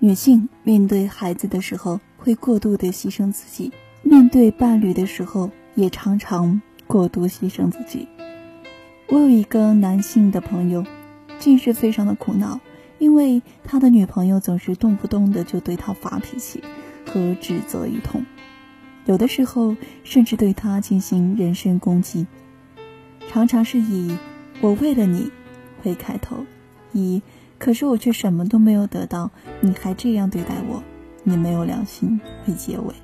女性面对孩子的时候会过度的牺牲自己，面对伴侣的时候也常常过度牺牲自己。我有一个男性的朋友，近视非常的苦恼，因为他的女朋友总是动不动的就对他发脾气和指责一通，有的时候甚至对他进行人身攻击，常常是以“我为了你”为开头，以“可是我却什么都没有得到，你还这样对待我，你没有良心”为结尾。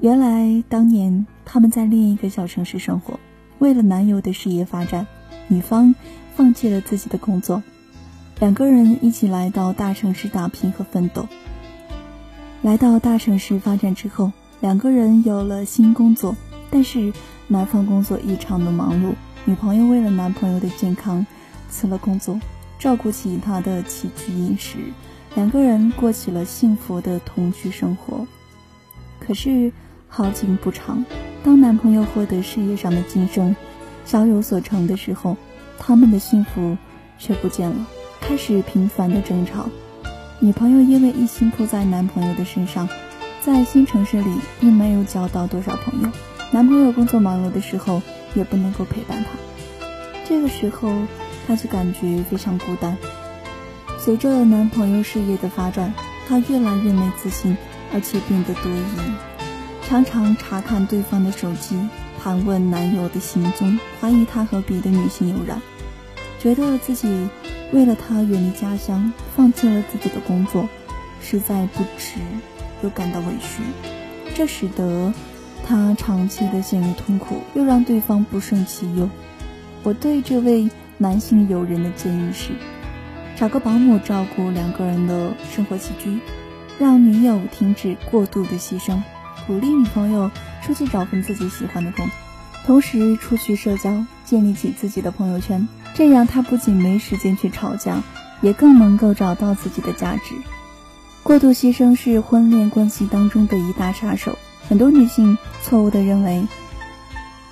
原来当年他们在另一个小城市生活。为了男友的事业发展，女方放弃了自己的工作，两个人一起来到大城市打拼和奋斗。来到大城市发展之后，两个人有了新工作，但是男方工作异常的忙碌，女朋友为了男朋友的健康辞了工作，照顾起他的起居饮食，两个人过起了幸福的同居生活。可是好景不长。当男朋友获得事业上的晋升，小有所成的时候，他们的幸福却不见了，开始频繁的争吵。女朋友因为一心扑在男朋友的身上，在新城市里并没有交到多少朋友。男朋友工作忙碌的时候，也不能够陪伴她。这个时候，她就感觉非常孤单。随着男朋友事业的发展，她越来越没自信，而且变得多疑。常常查看对方的手机，盘问男友的行踪，怀疑他和别的女性有染，觉得自己为了他远离家乡，放弃了自己的工作，实在不值，又感到委屈，这使得她长期的陷入痛苦，又让对方不胜其忧。我对这位男性友人的建议是，找个保姆照顾两个人的生活起居，让女友停止过度的牺牲。鼓励女朋友出去找份自己喜欢的工作，同时出去社交，建立起自己的朋友圈。这样，她不仅没时间去吵架，也更能够找到自己的价值。过度牺牲是婚恋关系当中的一大杀手。很多女性错误的认为，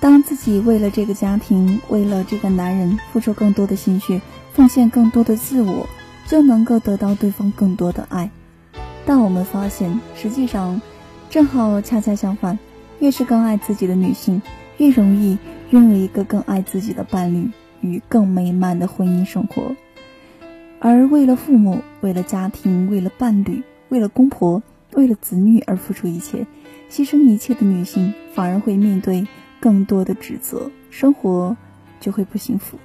当自己为了这个家庭，为了这个男人付出更多的心血，奉献更多的自我，就能够得到对方更多的爱。但我们发现，实际上。正好恰恰相反，越是更爱自己的女性，越容易拥有一个更爱自己的伴侣与更美满的婚姻生活。而为了父母、为了家庭、为了伴侣、为了公婆、为了子女而付出一切、牺牲一切的女性，反而会面对更多的指责，生活就会不幸福。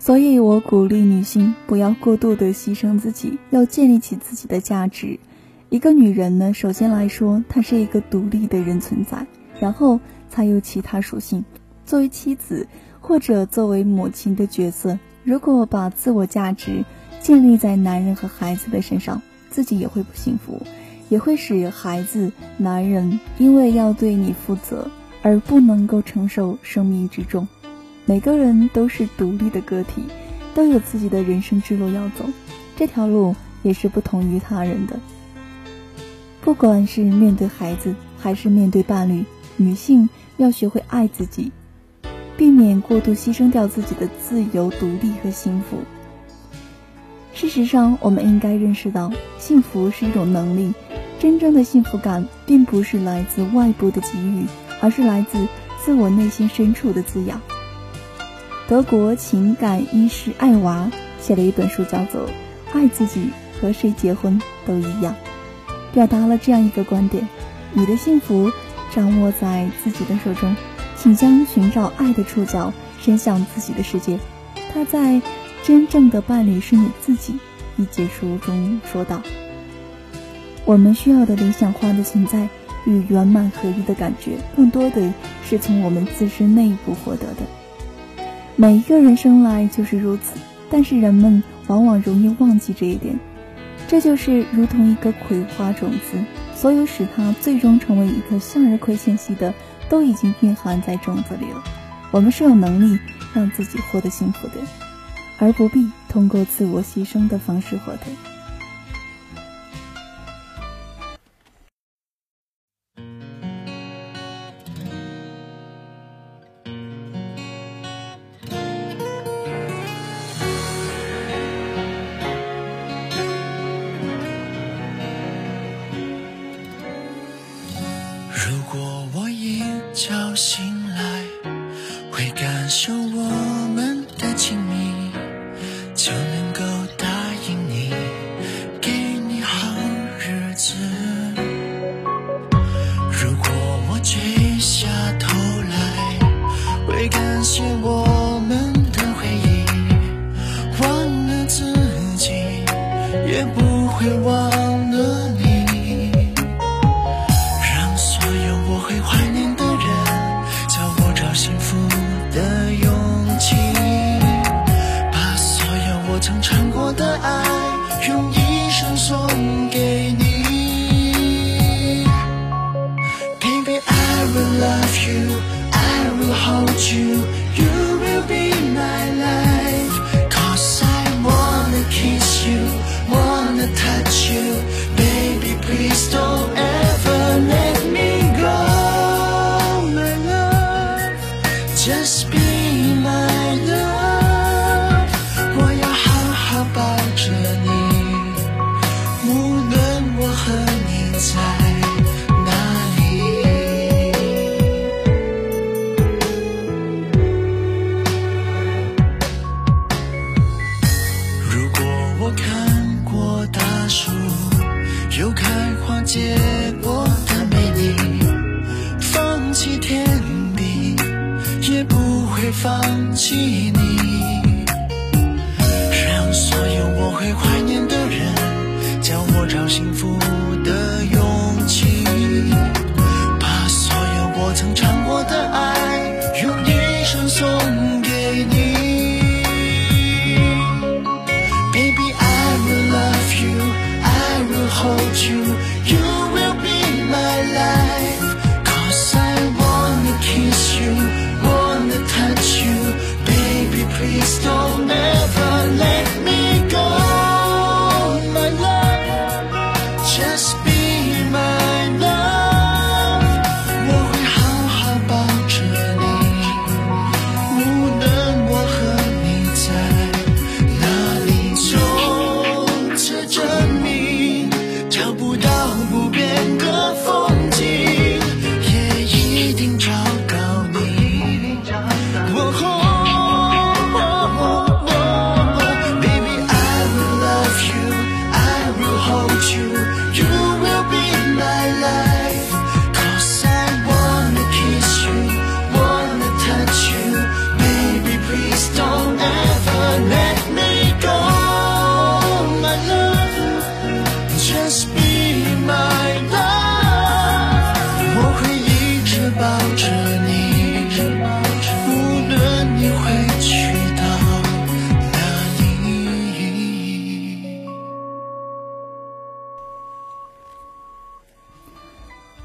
所以我鼓励女性不要过度的牺牲自己，要建立起自己的价值。一个女人呢，首先来说，她是一个独立的人存在，然后才有其他属性。作为妻子或者作为母亲的角色，如果把自我价值建立在男人和孩子的身上，自己也会不幸福，也会使孩子、男人因为要对你负责而不能够承受生命之重。每个人都是独立的个体，都有自己的人生之路要走，这条路也是不同于他人的。不管是面对孩子还是面对伴侣，女性要学会爱自己，避免过度牺牲掉自己的自由、独立和幸福。事实上，我们应该认识到，幸福是一种能力，真正的幸福感并不是来自外部的给予，而是来自自我内心深处的滋养。德国情感医师艾娃写了一本书，叫做《爱自己和谁结婚都一样》。表达了这样一个观点：你的幸福掌握在自己的手中，请将寻找爱的触角伸向自己的世界。他在《真正的伴侣是你自己》一节书中说道：“我们需要的理想化的存在与圆满合一的感觉，更多的是从我们自身内部获得的。每一个人生来就是如此，但是人们往往容易忘记这一点。”这就是如同一个葵花种子，所有使它最终成为一颗向日葵信息的，都已经蕴含在种子里了。我们是有能力让自己获得幸福的，而不必通过自我牺牲的方式获得。也不会忘了你。让所有我会怀念的人，教我找幸福的勇气。把所有我曾尝过的爱，用一生送我和你在哪里。如果我看过大树，有开花结果的美丽，放弃天地，也不会放弃你。让所有我会怀念的人，教我找幸福曾长。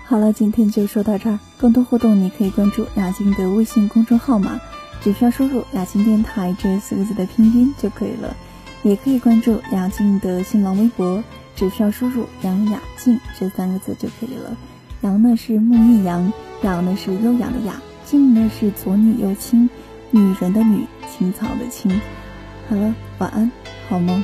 好了，今天就说到这儿。更多互动，你可以关注雅静的微信公众号码，只需要输入“雅静电台”这四个字的拼音就可以了。也可以关注雅静的新浪微博，只需要输入“杨雅静”这三个字就可以了。杨呢是木易杨，雅呢是优雅的雅，静呢是左女右青，女人的女，青草的青。好了，晚安，好梦。